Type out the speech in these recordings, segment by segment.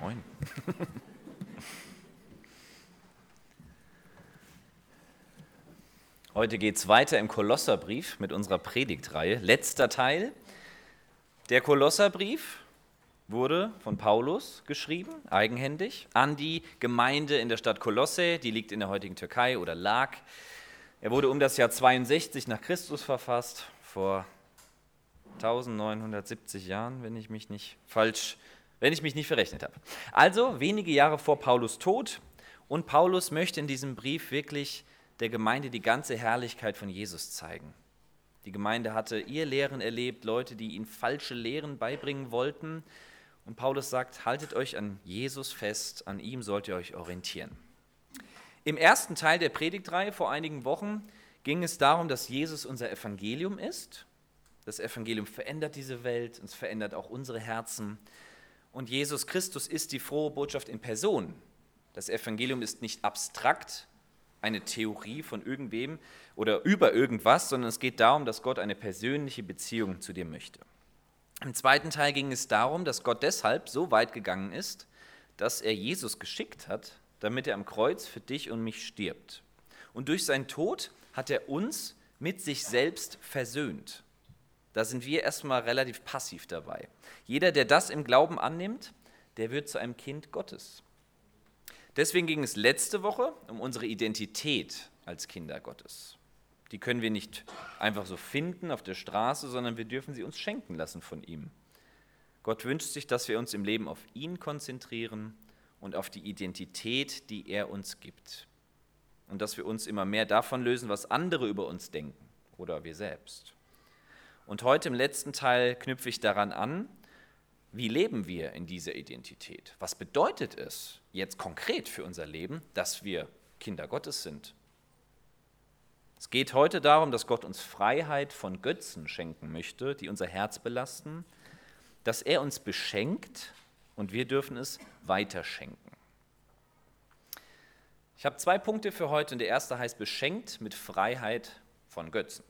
Moin. Heute geht es weiter im Kolosserbrief mit unserer Predigtreihe. Letzter Teil. Der Kolosserbrief wurde von Paulus geschrieben, eigenhändig, an die Gemeinde in der Stadt Kolosse, die liegt in der heutigen Türkei oder lag. Er wurde um das Jahr 62 nach Christus verfasst, vor 1970 Jahren, wenn ich mich nicht falsch, wenn ich mich nicht verrechnet habe. Also wenige Jahre vor Paulus Tod und Paulus möchte in diesem Brief wirklich der Gemeinde die ganze Herrlichkeit von Jesus zeigen. Die Gemeinde hatte ihr Lehren erlebt, Leute, die ihnen falsche Lehren beibringen wollten. Und Paulus sagt, haltet euch an Jesus fest, an ihm sollt ihr euch orientieren. Im ersten Teil der Predigtreihe vor einigen Wochen ging es darum, dass Jesus unser Evangelium ist das Evangelium verändert diese Welt, es verändert auch unsere Herzen. Und Jesus Christus ist die frohe Botschaft in Person. Das Evangelium ist nicht abstrakt, eine Theorie von irgendwem oder über irgendwas, sondern es geht darum, dass Gott eine persönliche Beziehung zu dir möchte. Im zweiten Teil ging es darum, dass Gott deshalb so weit gegangen ist, dass er Jesus geschickt hat, damit er am Kreuz für dich und mich stirbt. Und durch seinen Tod hat er uns mit sich selbst versöhnt. Da sind wir erstmal relativ passiv dabei. Jeder, der das im Glauben annimmt, der wird zu einem Kind Gottes. Deswegen ging es letzte Woche um unsere Identität als Kinder Gottes. Die können wir nicht einfach so finden auf der Straße, sondern wir dürfen sie uns schenken lassen von ihm. Gott wünscht sich, dass wir uns im Leben auf ihn konzentrieren und auf die Identität, die er uns gibt. Und dass wir uns immer mehr davon lösen, was andere über uns denken oder wir selbst. Und heute im letzten Teil knüpfe ich daran an, wie leben wir in dieser Identität? Was bedeutet es jetzt konkret für unser Leben, dass wir Kinder Gottes sind? Es geht heute darum, dass Gott uns Freiheit von Götzen schenken möchte, die unser Herz belasten, dass er uns beschenkt und wir dürfen es weiterschenken. Ich habe zwei Punkte für heute und der erste heißt beschenkt mit Freiheit von Götzen.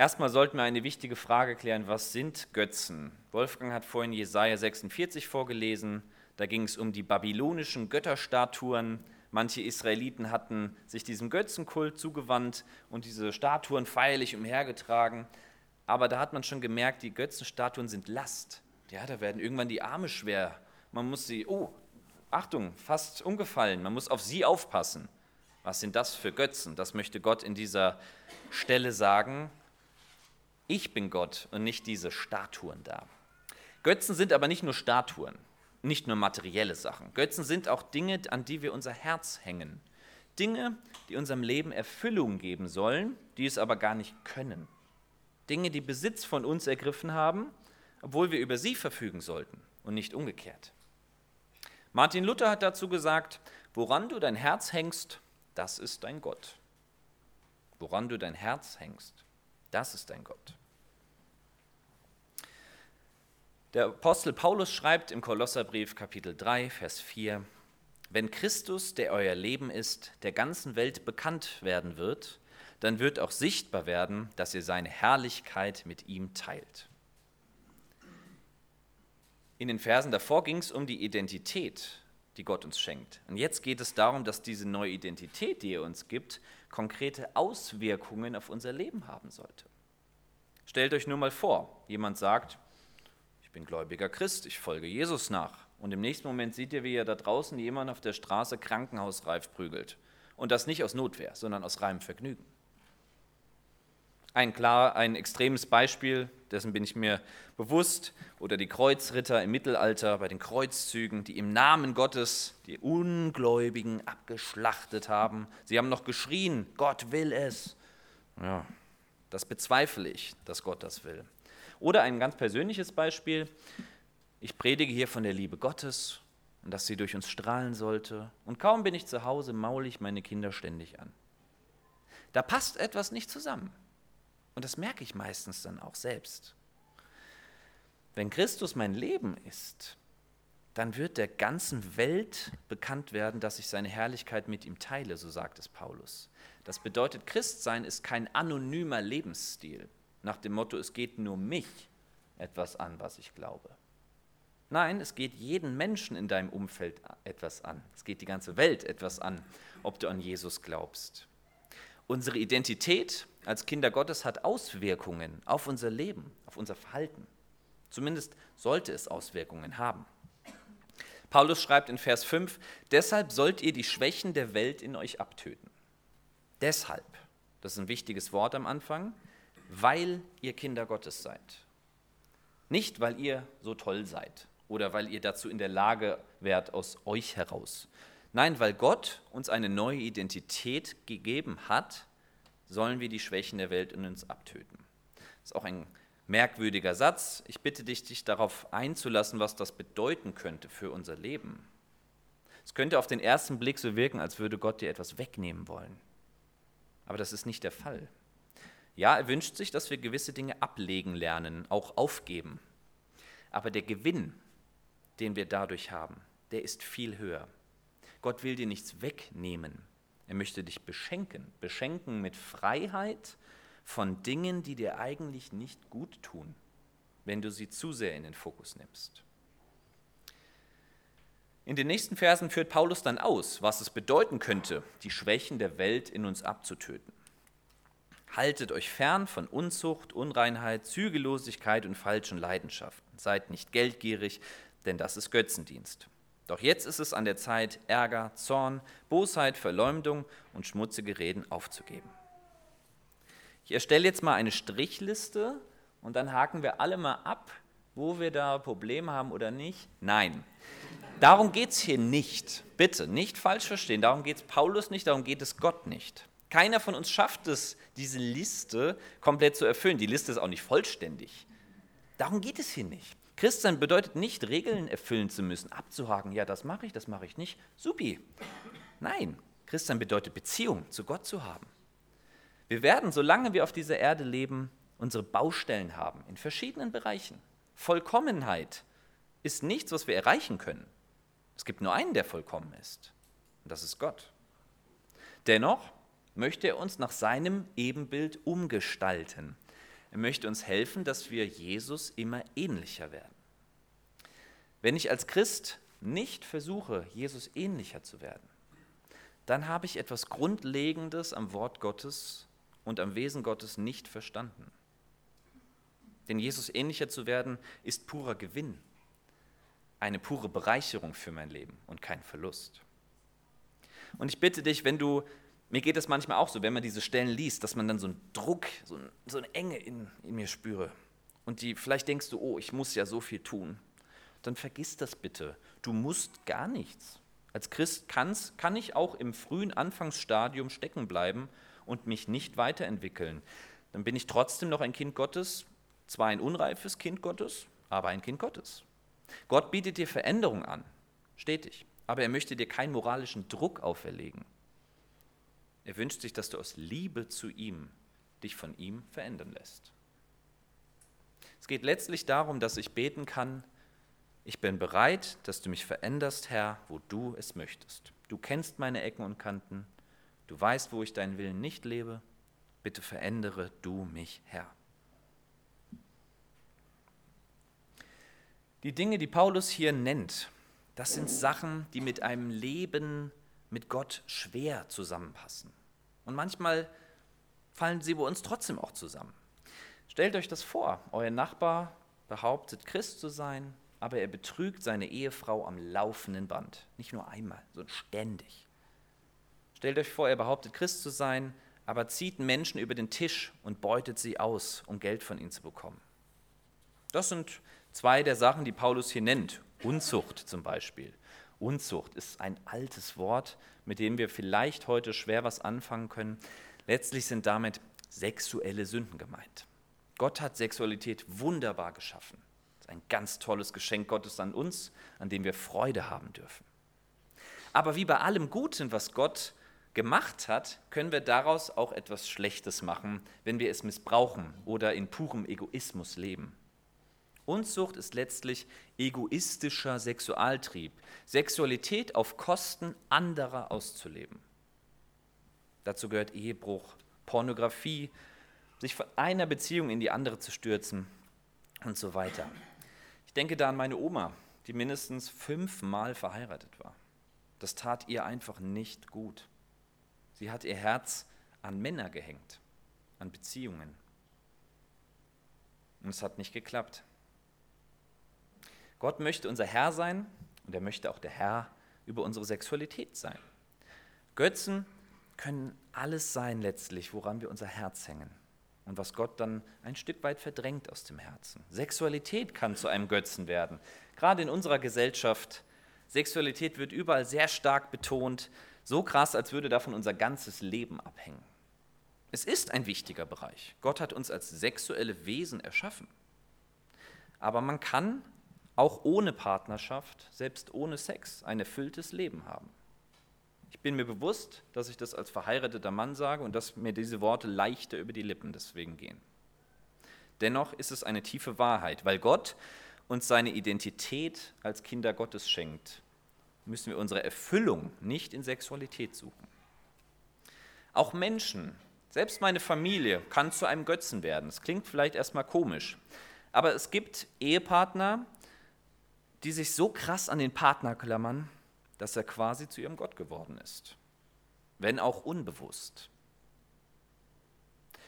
Erstmal sollten wir eine wichtige Frage klären, was sind Götzen? Wolfgang hat vorhin Jesaja 46 vorgelesen, da ging es um die babylonischen Götterstatuen. Manche Israeliten hatten sich diesem Götzenkult zugewandt und diese Statuen feierlich umhergetragen. Aber da hat man schon gemerkt, die Götzenstatuen sind Last. Ja, da werden irgendwann die Arme schwer. Man muss sie, oh, Achtung, fast umgefallen. Man muss auf sie aufpassen. Was sind das für Götzen? Das möchte Gott in dieser Stelle sagen. Ich bin Gott und nicht diese Statuen da. Götzen sind aber nicht nur Statuen, nicht nur materielle Sachen. Götzen sind auch Dinge, an die wir unser Herz hängen. Dinge, die unserem Leben Erfüllung geben sollen, die es aber gar nicht können. Dinge, die Besitz von uns ergriffen haben, obwohl wir über sie verfügen sollten und nicht umgekehrt. Martin Luther hat dazu gesagt, woran du dein Herz hängst, das ist dein Gott. Woran du dein Herz hängst, das ist dein Gott. Der Apostel Paulus schreibt im Kolosserbrief Kapitel 3, Vers 4, wenn Christus, der euer Leben ist, der ganzen Welt bekannt werden wird, dann wird auch sichtbar werden, dass ihr seine Herrlichkeit mit ihm teilt. In den Versen davor ging es um die Identität, die Gott uns schenkt. Und jetzt geht es darum, dass diese neue Identität, die er uns gibt, konkrete Auswirkungen auf unser Leben haben sollte. Stellt euch nur mal vor, jemand sagt, ich bin gläubiger Christ, ich folge Jesus nach. Und im nächsten Moment seht ihr, wie er da draußen jemand auf der Straße krankenhausreif prügelt. Und das nicht aus Notwehr, sondern aus reinem Vergnügen. Ein klar, ein extremes Beispiel, dessen bin ich mir bewusst, oder die Kreuzritter im Mittelalter bei den Kreuzzügen, die im Namen Gottes die Ungläubigen abgeschlachtet haben. Sie haben noch geschrien, Gott will es. Ja, das bezweifle ich, dass Gott das will. Oder ein ganz persönliches Beispiel. Ich predige hier von der Liebe Gottes und dass sie durch uns strahlen sollte. Und kaum bin ich zu Hause, maule ich meine Kinder ständig an. Da passt etwas nicht zusammen. Und das merke ich meistens dann auch selbst. Wenn Christus mein Leben ist, dann wird der ganzen Welt bekannt werden, dass ich seine Herrlichkeit mit ihm teile, so sagt es Paulus. Das bedeutet, Christsein ist kein anonymer Lebensstil nach dem Motto, es geht nur mich etwas an, was ich glaube. Nein, es geht jeden Menschen in deinem Umfeld etwas an. Es geht die ganze Welt etwas an, ob du an Jesus glaubst. Unsere Identität als Kinder Gottes hat Auswirkungen auf unser Leben, auf unser Verhalten. Zumindest sollte es Auswirkungen haben. Paulus schreibt in Vers 5, deshalb sollt ihr die Schwächen der Welt in euch abtöten. Deshalb, das ist ein wichtiges Wort am Anfang, weil ihr Kinder Gottes seid. Nicht, weil ihr so toll seid oder weil ihr dazu in der Lage wärt aus euch heraus. Nein, weil Gott uns eine neue Identität gegeben hat, sollen wir die Schwächen der Welt in uns abtöten. Das ist auch ein merkwürdiger Satz. Ich bitte dich, dich darauf einzulassen, was das bedeuten könnte für unser Leben. Es könnte auf den ersten Blick so wirken, als würde Gott dir etwas wegnehmen wollen. Aber das ist nicht der Fall. Ja, er wünscht sich, dass wir gewisse Dinge ablegen lernen, auch aufgeben. Aber der Gewinn, den wir dadurch haben, der ist viel höher. Gott will dir nichts wegnehmen. Er möchte dich beschenken. Beschenken mit Freiheit von Dingen, die dir eigentlich nicht gut tun, wenn du sie zu sehr in den Fokus nimmst. In den nächsten Versen führt Paulus dann aus, was es bedeuten könnte, die Schwächen der Welt in uns abzutöten. Haltet euch fern von Unzucht, Unreinheit, Zügellosigkeit und falschen Leidenschaften. Seid nicht geldgierig, denn das ist Götzendienst. Doch jetzt ist es an der Zeit, Ärger, Zorn, Bosheit, Verleumdung und schmutzige Reden aufzugeben. Ich erstelle jetzt mal eine Strichliste und dann haken wir alle mal ab, wo wir da Probleme haben oder nicht. Nein, darum geht es hier nicht. Bitte, nicht falsch verstehen. Darum geht es Paulus nicht, darum geht es Gott nicht. Keiner von uns schafft es, diese Liste komplett zu erfüllen. Die Liste ist auch nicht vollständig. Darum geht es hier nicht. Christsein bedeutet nicht, Regeln erfüllen zu müssen, abzuhaken, ja, das mache ich, das mache ich nicht. Supi. Nein, Christsein bedeutet Beziehung zu Gott zu haben. Wir werden, solange wir auf dieser Erde leben, unsere Baustellen haben in verschiedenen Bereichen. Vollkommenheit ist nichts, was wir erreichen können. Es gibt nur einen, der vollkommen ist. Und das ist Gott. Dennoch möchte er uns nach seinem Ebenbild umgestalten. Er möchte uns helfen, dass wir Jesus immer ähnlicher werden. Wenn ich als Christ nicht versuche, Jesus ähnlicher zu werden, dann habe ich etwas Grundlegendes am Wort Gottes und am Wesen Gottes nicht verstanden. Denn Jesus ähnlicher zu werden, ist purer Gewinn, eine pure Bereicherung für mein Leben und kein Verlust. Und ich bitte dich, wenn du, mir geht es manchmal auch so, wenn man diese Stellen liest, dass man dann so einen Druck, so, ein, so eine Enge in, in mir spüre. Und die, vielleicht denkst du, oh, ich muss ja so viel tun. Dann vergiss das bitte. Du musst gar nichts. Als Christ kann's, kann ich auch im frühen Anfangsstadium stecken bleiben und mich nicht weiterentwickeln, dann bin ich trotzdem noch ein Kind Gottes, zwar ein unreifes Kind Gottes, aber ein Kind Gottes. Gott bietet dir Veränderung an, stetig, aber er möchte dir keinen moralischen Druck auferlegen. Er wünscht sich, dass du aus Liebe zu ihm dich von ihm verändern lässt. Es geht letztlich darum, dass ich beten kann, ich bin bereit, dass du mich veränderst, Herr, wo du es möchtest. Du kennst meine Ecken und Kanten, Du weißt, wo ich deinen Willen nicht lebe. Bitte verändere du mich, Herr. Die Dinge, die Paulus hier nennt, das sind Sachen, die mit einem Leben mit Gott schwer zusammenpassen. Und manchmal fallen sie bei uns trotzdem auch zusammen. Stellt euch das vor, euer Nachbar behauptet, Christ zu sein, aber er betrügt seine Ehefrau am laufenden Band. Nicht nur einmal, sondern ständig. Stellt euch vor, er behauptet Christ zu sein, aber zieht Menschen über den Tisch und beutet sie aus, um Geld von ihnen zu bekommen. Das sind zwei der Sachen, die Paulus hier nennt. Unzucht zum Beispiel. Unzucht ist ein altes Wort, mit dem wir vielleicht heute schwer was anfangen können. Letztlich sind damit sexuelle Sünden gemeint. Gott hat Sexualität wunderbar geschaffen. Das ist ein ganz tolles Geschenk Gottes an uns, an dem wir Freude haben dürfen. Aber wie bei allem Guten, was Gott gemacht hat, können wir daraus auch etwas Schlechtes machen, wenn wir es missbrauchen oder in purem Egoismus leben. Unzucht ist letztlich egoistischer Sexualtrieb, Sexualität auf Kosten anderer auszuleben. Dazu gehört Ehebruch, Pornografie, sich von einer Beziehung in die andere zu stürzen und so weiter. Ich denke da an meine Oma, die mindestens fünfmal verheiratet war. Das tat ihr einfach nicht gut. Sie hat ihr Herz an Männer gehängt, an Beziehungen. Und es hat nicht geklappt. Gott möchte unser Herr sein und er möchte auch der Herr über unsere Sexualität sein. Götzen können alles sein letztlich, woran wir unser Herz hängen und was Gott dann ein Stück weit verdrängt aus dem Herzen. Sexualität kann zu einem Götzen werden. Gerade in unserer Gesellschaft, Sexualität wird überall sehr stark betont, so krass, als würde davon unser ganzes Leben abhängen. Es ist ein wichtiger Bereich. Gott hat uns als sexuelle Wesen erschaffen. Aber man kann auch ohne Partnerschaft, selbst ohne Sex, ein erfülltes Leben haben. Ich bin mir bewusst, dass ich das als verheirateter Mann sage und dass mir diese Worte leichter über die Lippen deswegen gehen. Dennoch ist es eine tiefe Wahrheit, weil Gott uns seine Identität als Kinder Gottes schenkt, müssen wir unsere Erfüllung nicht in Sexualität suchen. Auch Menschen, selbst meine Familie, kann zu einem Götzen werden. Das klingt vielleicht erstmal komisch, aber es gibt Ehepartner, die sich so krass an den Partner klammern, dass er quasi zu ihrem Gott geworden ist, wenn auch unbewusst.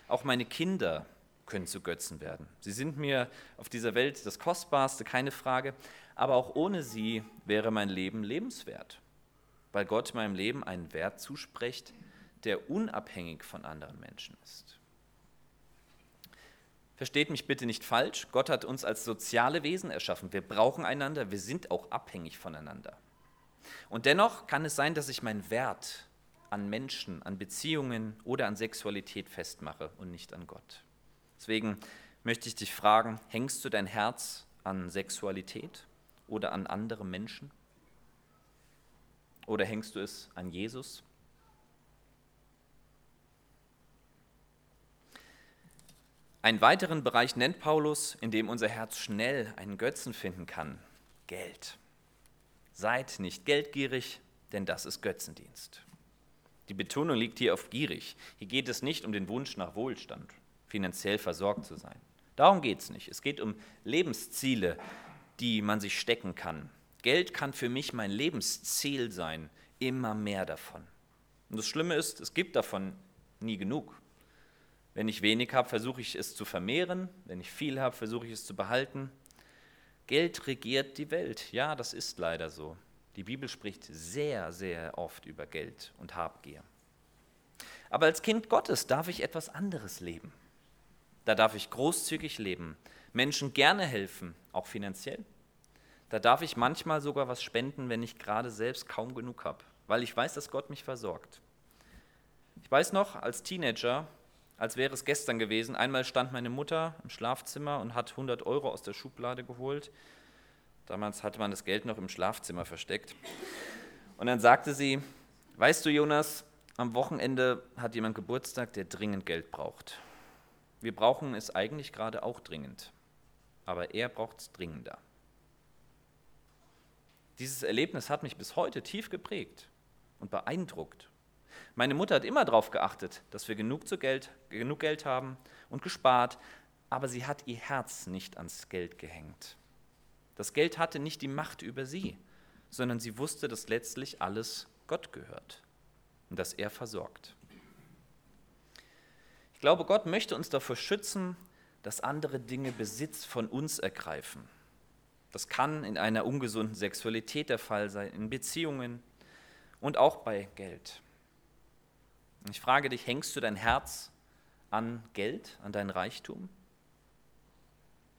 Auch meine Kinder können zu Götzen werden. Sie sind mir auf dieser Welt das Kostbarste, keine Frage, aber auch ohne sie wäre mein Leben lebenswert, weil Gott meinem Leben einen Wert zuspricht, der unabhängig von anderen Menschen ist. Versteht mich bitte nicht falsch, Gott hat uns als soziale Wesen erschaffen. Wir brauchen einander, wir sind auch abhängig voneinander. Und dennoch kann es sein, dass ich meinen Wert an Menschen, an Beziehungen oder an Sexualität festmache und nicht an Gott. Deswegen möchte ich dich fragen, hängst du dein Herz an Sexualität oder an andere Menschen? Oder hängst du es an Jesus? Einen weiteren Bereich nennt Paulus, in dem unser Herz schnell einen Götzen finden kann, Geld. Seid nicht geldgierig, denn das ist Götzendienst. Die Betonung liegt hier auf gierig. Hier geht es nicht um den Wunsch nach Wohlstand, finanziell versorgt zu sein. Darum geht es nicht. Es geht um Lebensziele, die man sich stecken kann. Geld kann für mich mein Lebensziel sein, immer mehr davon. Und das Schlimme ist, es gibt davon nie genug. Wenn ich wenig habe, versuche ich es zu vermehren. Wenn ich viel habe, versuche ich es zu behalten. Geld regiert die Welt. Ja, das ist leider so. Die Bibel spricht sehr, sehr oft über Geld und Habgier. Aber als Kind Gottes darf ich etwas anderes leben. Da darf ich großzügig leben, Menschen gerne helfen, auch finanziell. Da darf ich manchmal sogar was spenden, wenn ich gerade selbst kaum genug habe, weil ich weiß, dass Gott mich versorgt. Ich weiß noch, als Teenager als wäre es gestern gewesen. Einmal stand meine Mutter im Schlafzimmer und hat 100 Euro aus der Schublade geholt. Damals hatte man das Geld noch im Schlafzimmer versteckt. Und dann sagte sie, weißt du Jonas, am Wochenende hat jemand Geburtstag, der dringend Geld braucht. Wir brauchen es eigentlich gerade auch dringend, aber er braucht es dringender. Dieses Erlebnis hat mich bis heute tief geprägt und beeindruckt. Meine Mutter hat immer darauf geachtet, dass wir genug, zu Geld, genug Geld haben und gespart, aber sie hat ihr Herz nicht ans Geld gehängt. Das Geld hatte nicht die Macht über sie, sondern sie wusste, dass letztlich alles Gott gehört und dass er versorgt. Ich glaube, Gott möchte uns davor schützen, dass andere Dinge Besitz von uns ergreifen. Das kann in einer ungesunden Sexualität der Fall sein, in Beziehungen und auch bei Geld. Ich frage dich, hängst du dein Herz an Geld, an dein Reichtum?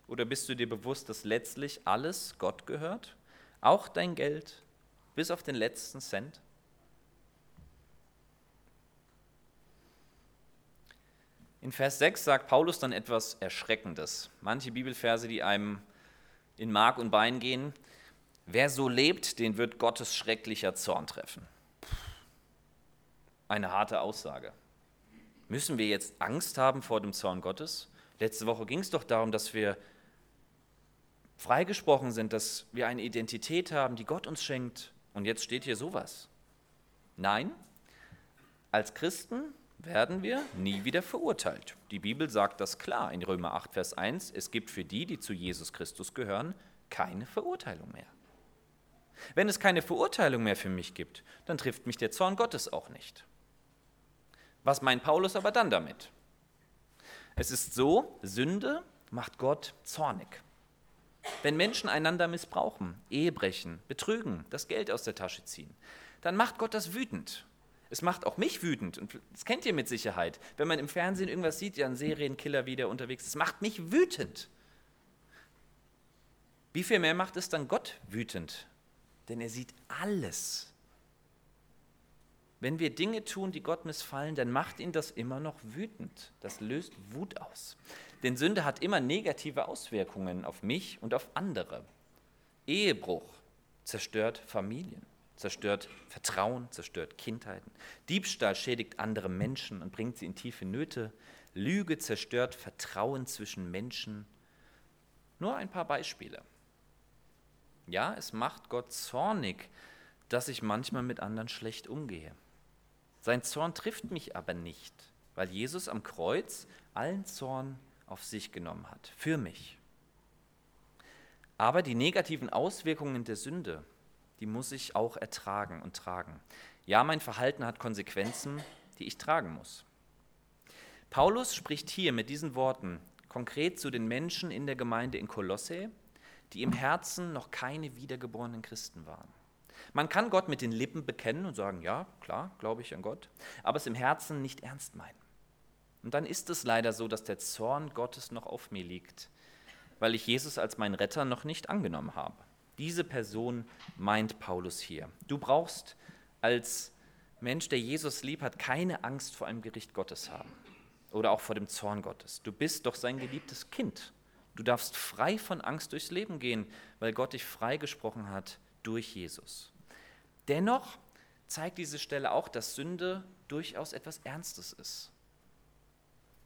Oder bist du dir bewusst, dass letztlich alles Gott gehört? Auch dein Geld, bis auf den letzten Cent? In Vers 6 sagt Paulus dann etwas Erschreckendes. Manche Bibelverse, die einem in Mark und Bein gehen. Wer so lebt, den wird Gottes schrecklicher Zorn treffen eine harte Aussage. Müssen wir jetzt Angst haben vor dem Zorn Gottes? Letzte Woche ging es doch darum, dass wir freigesprochen sind, dass wir eine Identität haben, die Gott uns schenkt. Und jetzt steht hier sowas. Nein, als Christen werden wir nie wieder verurteilt. Die Bibel sagt das klar in Römer 8, Vers 1. Es gibt für die, die zu Jesus Christus gehören, keine Verurteilung mehr. Wenn es keine Verurteilung mehr für mich gibt, dann trifft mich der Zorn Gottes auch nicht. Was meint Paulus aber dann damit? Es ist so, Sünde macht Gott zornig. Wenn Menschen einander missbrauchen, Ehe brechen, betrügen, das Geld aus der Tasche ziehen, dann macht Gott das wütend. Es macht auch mich wütend und das kennt ihr mit Sicherheit. Wenn man im Fernsehen irgendwas sieht, ja, ein Serienkiller wieder unterwegs, es macht mich wütend. Wie viel mehr macht es dann Gott wütend? Denn er sieht alles. Wenn wir Dinge tun, die Gott missfallen, dann macht ihn das immer noch wütend. Das löst Wut aus. Denn Sünde hat immer negative Auswirkungen auf mich und auf andere. Ehebruch zerstört Familien, zerstört Vertrauen, zerstört Kindheiten. Diebstahl schädigt andere Menschen und bringt sie in tiefe Nöte. Lüge zerstört Vertrauen zwischen Menschen. Nur ein paar Beispiele. Ja, es macht Gott zornig, dass ich manchmal mit anderen schlecht umgehe. Sein Zorn trifft mich aber nicht, weil Jesus am Kreuz allen Zorn auf sich genommen hat, für mich. Aber die negativen Auswirkungen der Sünde, die muss ich auch ertragen und tragen. Ja, mein Verhalten hat Konsequenzen, die ich tragen muss. Paulus spricht hier mit diesen Worten konkret zu den Menschen in der Gemeinde in Kolosse, die im Herzen noch keine wiedergeborenen Christen waren. Man kann Gott mit den Lippen bekennen und sagen, ja, klar, glaube ich an Gott, aber es im Herzen nicht ernst meinen. Und dann ist es leider so, dass der Zorn Gottes noch auf mir liegt, weil ich Jesus als meinen Retter noch nicht angenommen habe. Diese Person meint Paulus hier. Du brauchst als Mensch, der Jesus lieb hat, keine Angst vor einem Gericht Gottes haben oder auch vor dem Zorn Gottes. Du bist doch sein geliebtes Kind. Du darfst frei von Angst durchs Leben gehen, weil Gott dich freigesprochen hat durch Jesus. Dennoch zeigt diese Stelle auch, dass Sünde durchaus etwas Ernstes ist.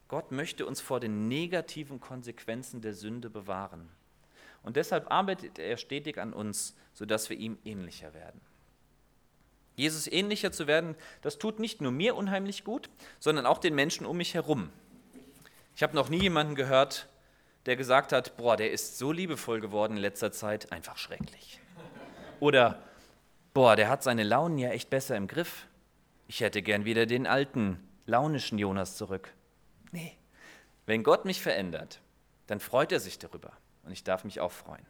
Gott möchte uns vor den negativen Konsequenzen der Sünde bewahren. Und deshalb arbeitet er stetig an uns, sodass wir ihm ähnlicher werden. Jesus ähnlicher zu werden, das tut nicht nur mir unheimlich gut, sondern auch den Menschen um mich herum. Ich habe noch nie jemanden gehört, der gesagt hat, boah, der ist so liebevoll geworden in letzter Zeit, einfach schrecklich. Oder, boah, der hat seine Launen ja echt besser im Griff. Ich hätte gern wieder den alten, launischen Jonas zurück. Nee. Wenn Gott mich verändert, dann freut er sich darüber und ich darf mich auch freuen.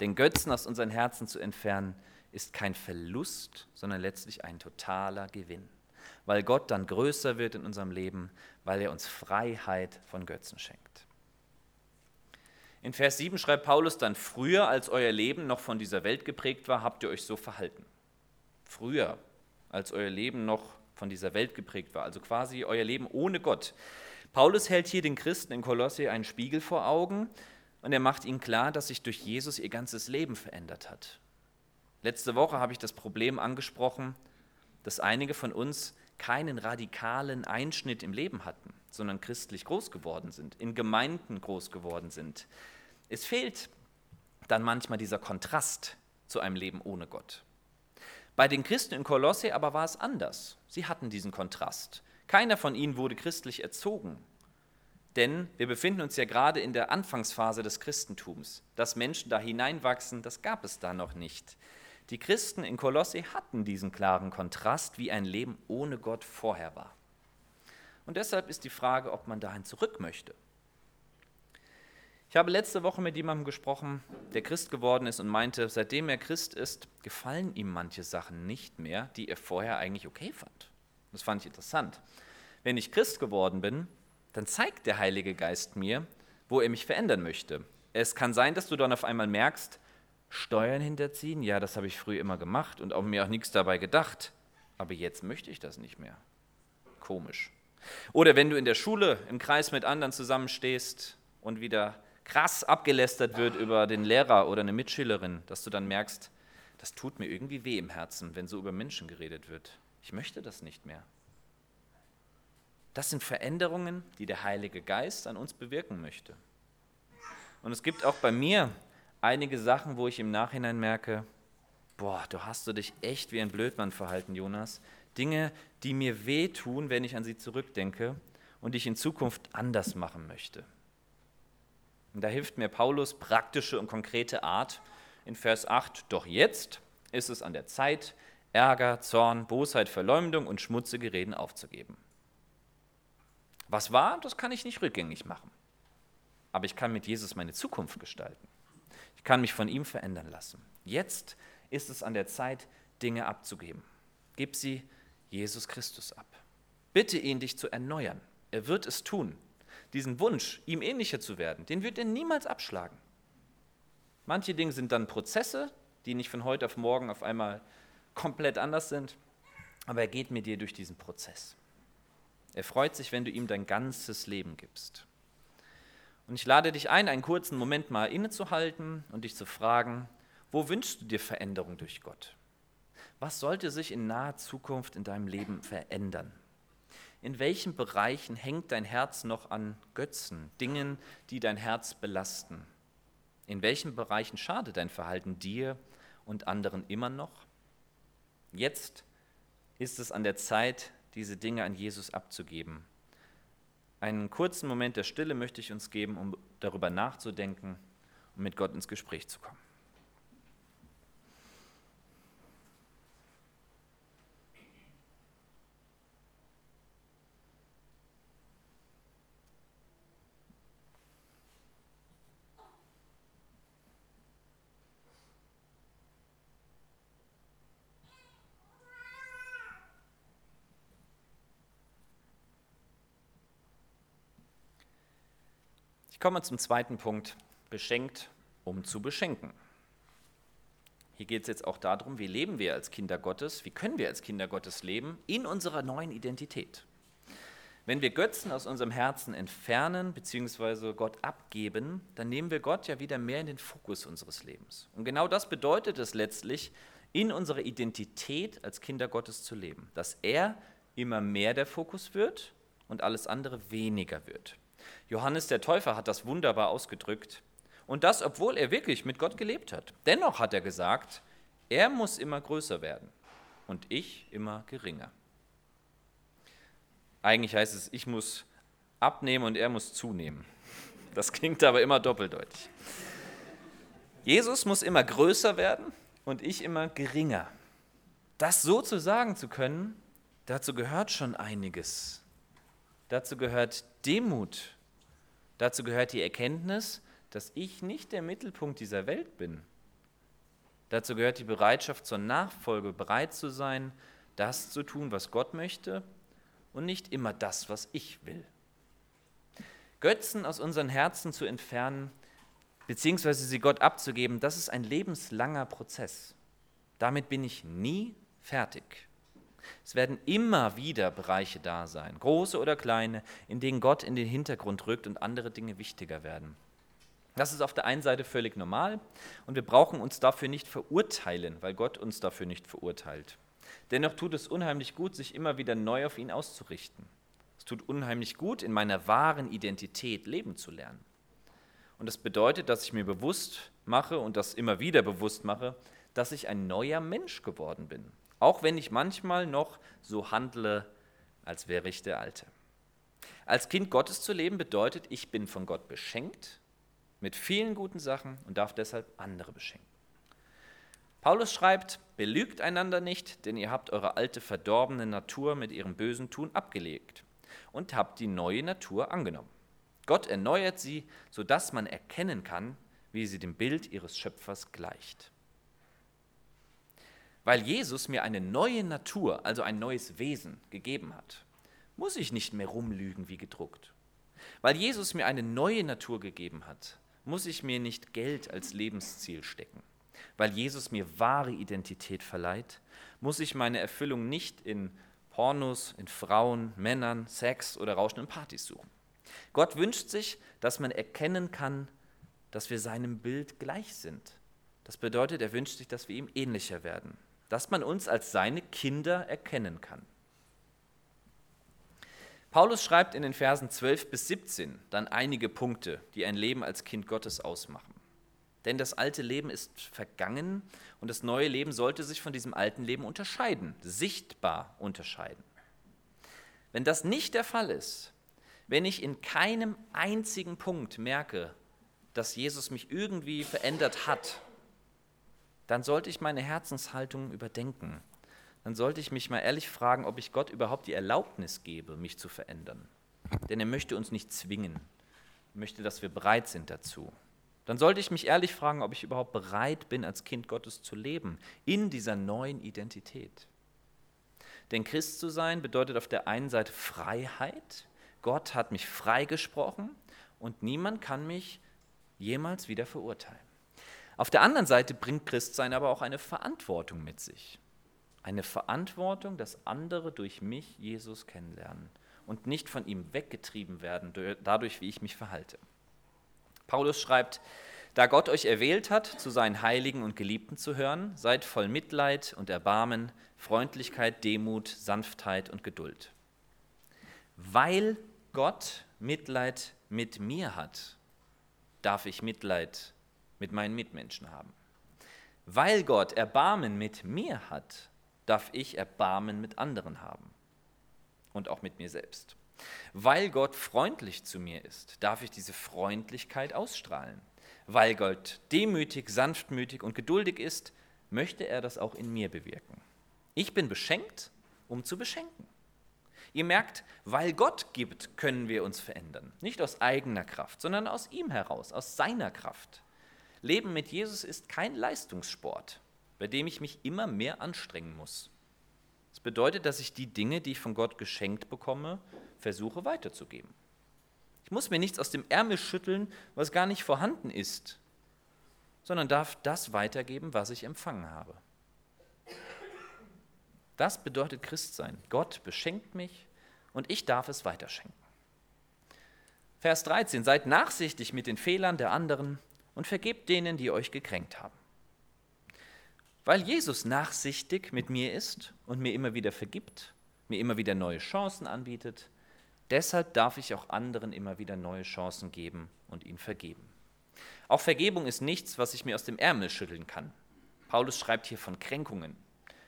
Den Götzen aus unseren Herzen zu entfernen, ist kein Verlust, sondern letztlich ein totaler Gewinn, weil Gott dann größer wird in unserem Leben, weil er uns Freiheit von Götzen schenkt. In Vers 7 schreibt Paulus dann, früher als euer Leben noch von dieser Welt geprägt war, habt ihr euch so verhalten. Früher als euer Leben noch von dieser Welt geprägt war, also quasi euer Leben ohne Gott. Paulus hält hier den Christen in Kolosse einen Spiegel vor Augen und er macht ihnen klar, dass sich durch Jesus ihr ganzes Leben verändert hat. Letzte Woche habe ich das Problem angesprochen, dass einige von uns keinen radikalen Einschnitt im Leben hatten, sondern christlich groß geworden sind, in Gemeinden groß geworden sind. Es fehlt dann manchmal dieser Kontrast zu einem Leben ohne Gott. Bei den Christen in Kolosse aber war es anders. Sie hatten diesen Kontrast. Keiner von ihnen wurde christlich erzogen. Denn wir befinden uns ja gerade in der Anfangsphase des Christentums. Dass Menschen da hineinwachsen, das gab es da noch nicht. Die Christen in Kolosse hatten diesen klaren Kontrast, wie ein Leben ohne Gott vorher war. Und deshalb ist die Frage, ob man dahin zurück möchte. Ich habe letzte Woche mit jemandem gesprochen, der Christ geworden ist und meinte, seitdem er Christ ist, gefallen ihm manche Sachen nicht mehr, die er vorher eigentlich okay fand. Das fand ich interessant. Wenn ich Christ geworden bin, dann zeigt der Heilige Geist mir, wo er mich verändern möchte. Es kann sein, dass du dann auf einmal merkst, Steuern hinterziehen, ja, das habe ich früher immer gemacht und auch mir auch nichts dabei gedacht, aber jetzt möchte ich das nicht mehr. Komisch. Oder wenn du in der Schule im Kreis mit anderen zusammenstehst und wieder krass abgelästert wird über den Lehrer oder eine Mitschülerin, dass du dann merkst, das tut mir irgendwie weh im Herzen, wenn so über Menschen geredet wird. Ich möchte das nicht mehr. Das sind Veränderungen, die der Heilige Geist an uns bewirken möchte. Und es gibt auch bei mir einige Sachen, wo ich im Nachhinein merke, boah, du hast du dich echt wie ein Blödmann verhalten, Jonas. Dinge, die mir wehtun, wenn ich an sie zurückdenke und die ich in Zukunft anders machen möchte. Und da hilft mir Paulus praktische und konkrete Art in Vers 8, doch jetzt ist es an der Zeit, Ärger, Zorn, Bosheit, Verleumdung und schmutzige Reden aufzugeben. Was war, das kann ich nicht rückgängig machen. Aber ich kann mit Jesus meine Zukunft gestalten. Ich kann mich von ihm verändern lassen. Jetzt ist es an der Zeit, Dinge abzugeben. Gib sie Jesus Christus ab. Bitte ihn, dich zu erneuern. Er wird es tun. Diesen Wunsch, ihm ähnlicher zu werden, den wird er niemals abschlagen. Manche Dinge sind dann Prozesse, die nicht von heute auf morgen auf einmal komplett anders sind, aber er geht mit dir durch diesen Prozess. Er freut sich, wenn du ihm dein ganzes Leben gibst. Und ich lade dich ein, einen kurzen Moment mal innezuhalten und dich zu fragen, wo wünschst du dir Veränderung durch Gott? Was sollte sich in naher Zukunft in deinem Leben verändern? In welchen Bereichen hängt dein Herz noch an Götzen, Dingen, die dein Herz belasten? In welchen Bereichen schadet dein Verhalten dir und anderen immer noch? Jetzt ist es an der Zeit, diese Dinge an Jesus abzugeben. Einen kurzen Moment der Stille möchte ich uns geben, um darüber nachzudenken und mit Gott ins Gespräch zu kommen. Ich komme zum zweiten Punkt, beschenkt, um zu beschenken. Hier geht es jetzt auch darum, wie leben wir als Kinder Gottes, wie können wir als Kinder Gottes leben in unserer neuen Identität. Wenn wir Götzen aus unserem Herzen entfernen bzw. Gott abgeben, dann nehmen wir Gott ja wieder mehr in den Fokus unseres Lebens. Und genau das bedeutet es letztlich, in unserer Identität als Kinder Gottes zu leben, dass er immer mehr der Fokus wird und alles andere weniger wird. Johannes der Täufer hat das wunderbar ausgedrückt. Und das, obwohl er wirklich mit Gott gelebt hat. Dennoch hat er gesagt, er muss immer größer werden und ich immer geringer. Eigentlich heißt es, ich muss abnehmen und er muss zunehmen. Das klingt aber immer doppeldeutig. Jesus muss immer größer werden und ich immer geringer. Das so zu sagen zu können, dazu gehört schon einiges. Dazu gehört Demut, Dazu gehört die Erkenntnis, dass ich nicht der Mittelpunkt dieser Welt bin. Dazu gehört die Bereitschaft zur Nachfolge, bereit zu sein, das zu tun, was Gott möchte und nicht immer das, was ich will. Götzen aus unseren Herzen zu entfernen, beziehungsweise sie Gott abzugeben, das ist ein lebenslanger Prozess. Damit bin ich nie fertig. Es werden immer wieder Bereiche da sein, große oder kleine, in denen Gott in den Hintergrund rückt und andere Dinge wichtiger werden. Das ist auf der einen Seite völlig normal und wir brauchen uns dafür nicht verurteilen, weil Gott uns dafür nicht verurteilt. Dennoch tut es unheimlich gut, sich immer wieder neu auf ihn auszurichten. Es tut unheimlich gut, in meiner wahren Identität leben zu lernen. Und das bedeutet, dass ich mir bewusst mache und das immer wieder bewusst mache, dass ich ein neuer Mensch geworden bin. Auch wenn ich manchmal noch so handle, als wäre ich der Alte. Als Kind Gottes zu leben bedeutet, ich bin von Gott beschenkt mit vielen guten Sachen und darf deshalb andere beschenken. Paulus schreibt, belügt einander nicht, denn ihr habt eure alte verdorbene Natur mit ihrem bösen Tun abgelegt und habt die neue Natur angenommen. Gott erneuert sie, sodass man erkennen kann, wie sie dem Bild ihres Schöpfers gleicht. Weil Jesus mir eine neue Natur, also ein neues Wesen gegeben hat, muss ich nicht mehr rumlügen wie gedruckt. Weil Jesus mir eine neue Natur gegeben hat, muss ich mir nicht Geld als Lebensziel stecken. Weil Jesus mir wahre Identität verleiht, muss ich meine Erfüllung nicht in Pornos, in Frauen, Männern, Sex oder rauschenden Partys suchen. Gott wünscht sich, dass man erkennen kann, dass wir seinem Bild gleich sind. Das bedeutet, er wünscht sich, dass wir ihm ähnlicher werden dass man uns als seine Kinder erkennen kann. Paulus schreibt in den Versen 12 bis 17 dann einige Punkte, die ein Leben als Kind Gottes ausmachen. Denn das alte Leben ist vergangen und das neue Leben sollte sich von diesem alten Leben unterscheiden, sichtbar unterscheiden. Wenn das nicht der Fall ist, wenn ich in keinem einzigen Punkt merke, dass Jesus mich irgendwie verändert hat, dann sollte ich meine Herzenshaltung überdenken. Dann sollte ich mich mal ehrlich fragen, ob ich Gott überhaupt die Erlaubnis gebe, mich zu verändern. Denn er möchte uns nicht zwingen, er möchte, dass wir bereit sind dazu. Dann sollte ich mich ehrlich fragen, ob ich überhaupt bereit bin, als Kind Gottes zu leben, in dieser neuen Identität. Denn Christ zu sein bedeutet auf der einen Seite Freiheit. Gott hat mich freigesprochen und niemand kann mich jemals wieder verurteilen. Auf der anderen Seite bringt Christsein aber auch eine Verantwortung mit sich. Eine Verantwortung, dass andere durch mich Jesus kennenlernen und nicht von ihm weggetrieben werden, dadurch, wie ich mich verhalte. Paulus schreibt, da Gott euch erwählt hat, zu seinen Heiligen und Geliebten zu hören, seid voll Mitleid und Erbarmen, Freundlichkeit, Demut, Sanftheit und Geduld. Weil Gott Mitleid mit mir hat, darf ich Mitleid mit meinen Mitmenschen haben. Weil Gott Erbarmen mit mir hat, darf ich Erbarmen mit anderen haben und auch mit mir selbst. Weil Gott freundlich zu mir ist, darf ich diese Freundlichkeit ausstrahlen. Weil Gott demütig, sanftmütig und geduldig ist, möchte er das auch in mir bewirken. Ich bin beschenkt, um zu beschenken. Ihr merkt, weil Gott gibt, können wir uns verändern. Nicht aus eigener Kraft, sondern aus ihm heraus, aus seiner Kraft. Leben mit Jesus ist kein Leistungssport, bei dem ich mich immer mehr anstrengen muss. Es bedeutet, dass ich die Dinge, die ich von Gott geschenkt bekomme, versuche weiterzugeben. Ich muss mir nichts aus dem Ärmel schütteln, was gar nicht vorhanden ist, sondern darf das weitergeben, was ich empfangen habe. Das bedeutet Christsein. Gott beschenkt mich und ich darf es weiterschenken. Vers 13. Seid nachsichtig mit den Fehlern der anderen und vergebt denen, die euch gekränkt haben. Weil Jesus nachsichtig mit mir ist und mir immer wieder vergibt, mir immer wieder neue Chancen anbietet, deshalb darf ich auch anderen immer wieder neue Chancen geben und ihnen vergeben. Auch Vergebung ist nichts, was ich mir aus dem Ärmel schütteln kann. Paulus schreibt hier von Kränkungen.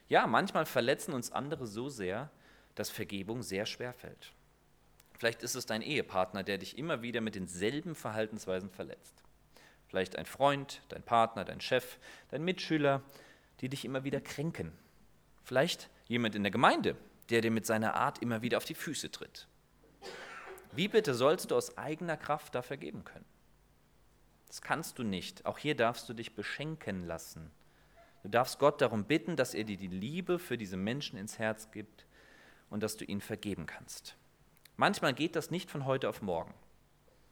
Ja, manchmal verletzen uns andere so sehr, dass Vergebung sehr schwer fällt. Vielleicht ist es dein Ehepartner, der dich immer wieder mit denselben Verhaltensweisen verletzt. Vielleicht ein Freund, dein Partner, dein Chef, dein Mitschüler, die dich immer wieder kränken. Vielleicht jemand in der Gemeinde, der dir mit seiner Art immer wieder auf die Füße tritt. Wie bitte sollst du aus eigener Kraft da vergeben können? Das kannst du nicht. Auch hier darfst du dich beschenken lassen. Du darfst Gott darum bitten, dass er dir die Liebe für diese Menschen ins Herz gibt und dass du ihnen vergeben kannst. Manchmal geht das nicht von heute auf morgen.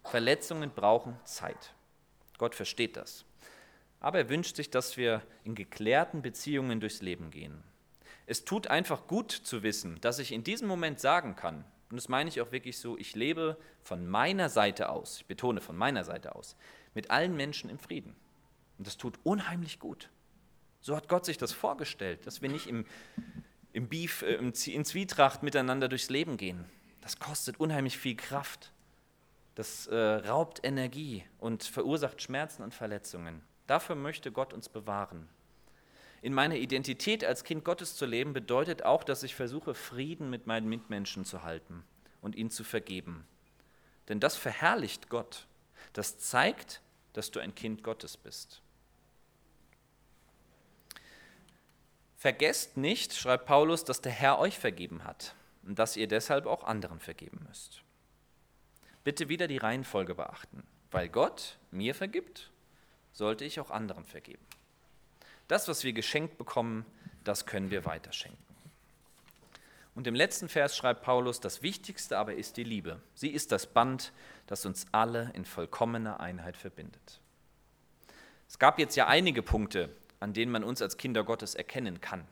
Verletzungen brauchen Zeit. Gott versteht das. Aber er wünscht sich, dass wir in geklärten Beziehungen durchs Leben gehen. Es tut einfach gut zu wissen, dass ich in diesem Moment sagen kann, und das meine ich auch wirklich so, ich lebe von meiner Seite aus, ich betone von meiner Seite aus, mit allen Menschen im Frieden. Und das tut unheimlich gut. So hat Gott sich das vorgestellt, dass wir nicht im, im Beef, äh, in Zwietracht miteinander durchs Leben gehen. Das kostet unheimlich viel Kraft. Das äh, raubt Energie und verursacht Schmerzen und Verletzungen. Dafür möchte Gott uns bewahren. In meiner Identität als Kind Gottes zu leben bedeutet auch, dass ich versuche, Frieden mit meinen Mitmenschen zu halten und ihnen zu vergeben. Denn das verherrlicht Gott. Das zeigt, dass du ein Kind Gottes bist. Vergesst nicht, schreibt Paulus, dass der Herr euch vergeben hat und dass ihr deshalb auch anderen vergeben müsst. Bitte wieder die Reihenfolge beachten. Weil Gott mir vergibt, sollte ich auch anderen vergeben. Das, was wir geschenkt bekommen, das können wir weiterschenken. Und im letzten Vers schreibt Paulus, das Wichtigste aber ist die Liebe. Sie ist das Band, das uns alle in vollkommener Einheit verbindet. Es gab jetzt ja einige Punkte, an denen man uns als Kinder Gottes erkennen kann.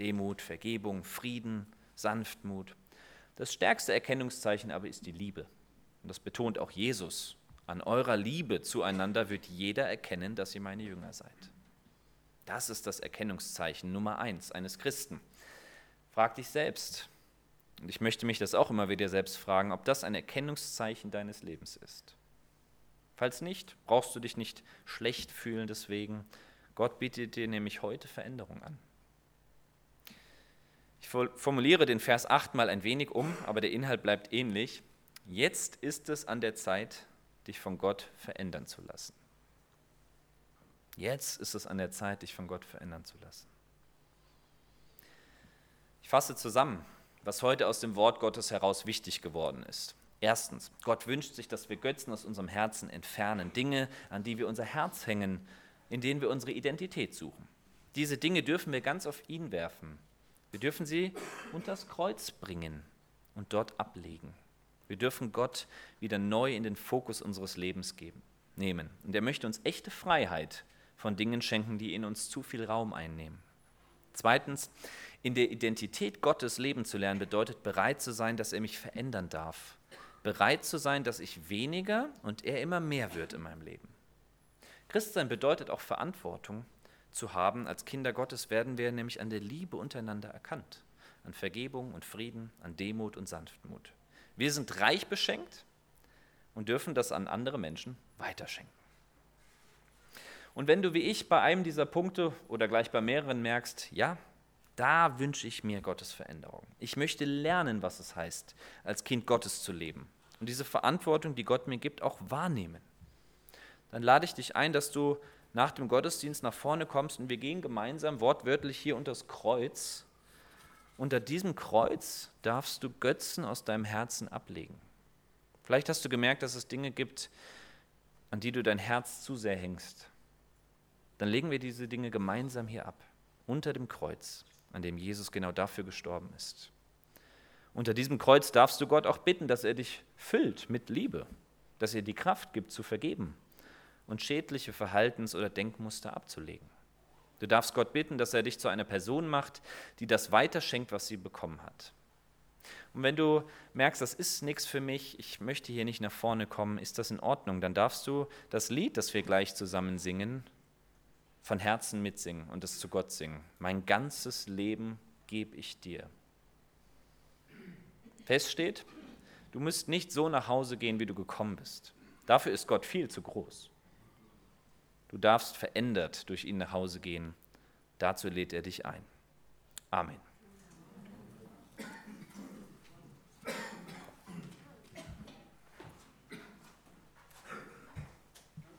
Demut, Vergebung, Frieden, Sanftmut. Das stärkste Erkennungszeichen aber ist die Liebe. Und das betont auch Jesus an eurer Liebe zueinander wird jeder erkennen, dass ihr meine Jünger seid. Das ist das Erkennungszeichen Nummer eins eines Christen. Frag dich selbst, und ich möchte mich das auch immer wieder selbst fragen, ob das ein Erkennungszeichen deines Lebens ist. Falls nicht, brauchst du dich nicht schlecht fühlen deswegen. Gott bietet dir nämlich heute Veränderung an. Ich formuliere den Vers 8 mal ein wenig um, aber der Inhalt bleibt ähnlich. Jetzt ist es an der Zeit, dich von Gott verändern zu lassen. Jetzt ist es an der Zeit, dich von Gott verändern zu lassen. Ich fasse zusammen, was heute aus dem Wort Gottes heraus wichtig geworden ist. Erstens, Gott wünscht sich, dass wir Götzen aus unserem Herzen entfernen, Dinge, an die wir unser Herz hängen, in denen wir unsere Identität suchen. Diese Dinge dürfen wir ganz auf ihn werfen. Wir dürfen sie unter das Kreuz bringen und dort ablegen. Wir dürfen Gott wieder neu in den Fokus unseres Lebens geben, nehmen. Und er möchte uns echte Freiheit von Dingen schenken, die in uns zu viel Raum einnehmen. Zweitens, in der Identität Gottes leben zu lernen bedeutet bereit zu sein, dass er mich verändern darf. Bereit zu sein, dass ich weniger und er immer mehr wird in meinem Leben. Christsein bedeutet auch Verantwortung zu haben. Als Kinder Gottes werden wir nämlich an der Liebe untereinander erkannt, an Vergebung und Frieden, an Demut und Sanftmut. Wir sind reich beschenkt und dürfen das an andere Menschen weiterschenken. Und wenn du wie ich bei einem dieser Punkte oder gleich bei mehreren merkst, ja, da wünsche ich mir Gottes Veränderung. Ich möchte lernen, was es heißt, als Kind Gottes zu leben und diese Verantwortung, die Gott mir gibt, auch wahrnehmen. Dann lade ich dich ein, dass du nach dem Gottesdienst nach vorne kommst und wir gehen gemeinsam wortwörtlich hier unter das Kreuz. Unter diesem Kreuz darfst du Götzen aus deinem Herzen ablegen. Vielleicht hast du gemerkt, dass es Dinge gibt, an die du dein Herz zu sehr hängst. Dann legen wir diese Dinge gemeinsam hier ab, unter dem Kreuz an dem Jesus genau dafür gestorben ist. Unter diesem Kreuz darfst du Gott auch bitten, dass er dich füllt mit Liebe, dass er die Kraft gibt zu vergeben und schädliche Verhaltens- oder Denkmuster abzulegen. Du darfst Gott bitten, dass er dich zu einer Person macht, die das weiterschenkt, was sie bekommen hat. Und wenn du merkst, das ist nichts für mich, ich möchte hier nicht nach vorne kommen, ist das in Ordnung, dann darfst du das Lied, das wir gleich zusammen singen, von Herzen mitsingen und es zu Gott singen. Mein ganzes Leben gebe ich dir. Fest steht, du musst nicht so nach Hause gehen, wie du gekommen bist. Dafür ist Gott viel zu groß. Du darfst verändert durch ihn nach Hause gehen. Dazu lädt er dich ein. Amen.